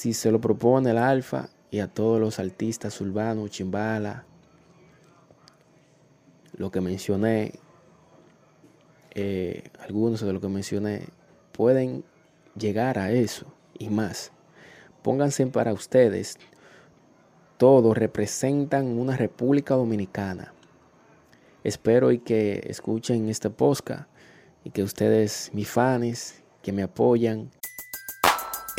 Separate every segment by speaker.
Speaker 1: Si se lo propone el Alfa y a todos los artistas urbanos, Chimbala, lo que mencioné, eh, algunos de lo que mencioné, pueden llegar a eso y más. Pónganse para ustedes, todos representan una República Dominicana. Espero y que escuchen este podcast y que ustedes, mis fans, que me apoyan.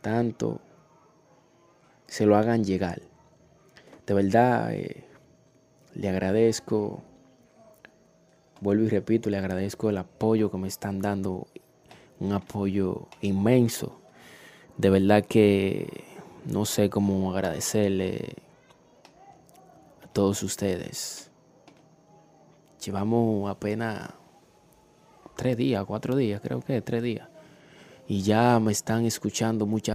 Speaker 1: Tanto se lo hagan llegar. De verdad, eh, le agradezco, vuelvo y repito, le agradezco el apoyo que me están dando, un apoyo inmenso. De verdad que no sé cómo agradecerle a todos ustedes. Llevamos apenas tres días, cuatro días, creo que tres días. Y ya me están escuchando muchas